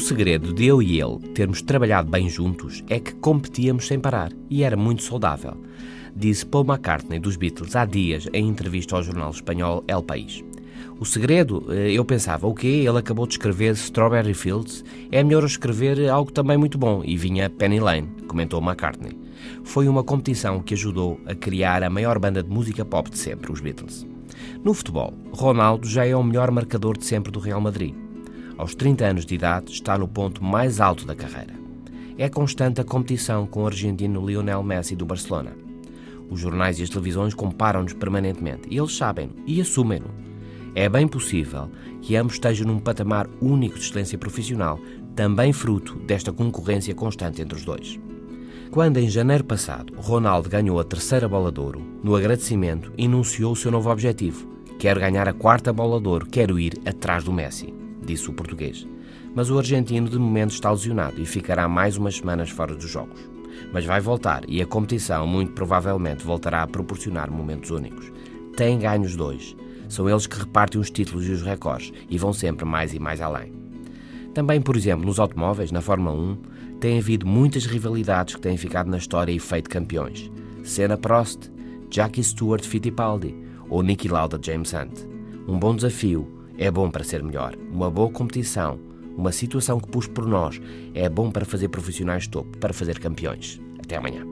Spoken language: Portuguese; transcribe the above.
segredo de eu e ele termos trabalhado bem juntos é que competíamos sem parar e era muito saudável, disse Paul McCartney dos Beatles há dias em entrevista ao jornal espanhol El País. O segredo, eh, eu pensava, o quê? Ele acabou de escrever Strawberry Fields, é melhor escrever algo também muito bom, e vinha Penny Lane, comentou McCartney. Foi uma competição que ajudou a criar a maior banda de música pop de sempre, os Beatles. No futebol, Ronaldo já é o melhor marcador de sempre do Real Madrid. Aos 30 anos de idade, está no ponto mais alto da carreira. É constante a competição com o argentino Lionel Messi do Barcelona. Os jornais e as televisões comparam-nos permanentemente e eles sabem e assumem-no é bem possível que ambos estejam num patamar único de excelência profissional, também fruto desta concorrência constante entre os dois. Quando, em janeiro passado, Ronaldo ganhou a terceira bola de ouro, no agradecimento enunciou o seu novo objetivo. Quero ganhar a quarta bola de ouro, quero ir atrás do Messi, disse o português. Mas o argentino de momento está lesionado e ficará mais umas semanas fora dos jogos. Mas vai voltar e a competição muito provavelmente voltará a proporcionar momentos únicos. Tem ganhos dois são eles que repartem os títulos e os recordes e vão sempre mais e mais além. Também, por exemplo, nos automóveis, na Fórmula 1, tem havido muitas rivalidades que têm ficado na história e feito campeões. Senna Prost, Jackie Stewart Fittipaldi ou Niki Lauda James Hunt. Um bom desafio é bom para ser melhor. Uma boa competição, uma situação que pus por nós, é bom para fazer profissionais topo, para fazer campeões. Até amanhã.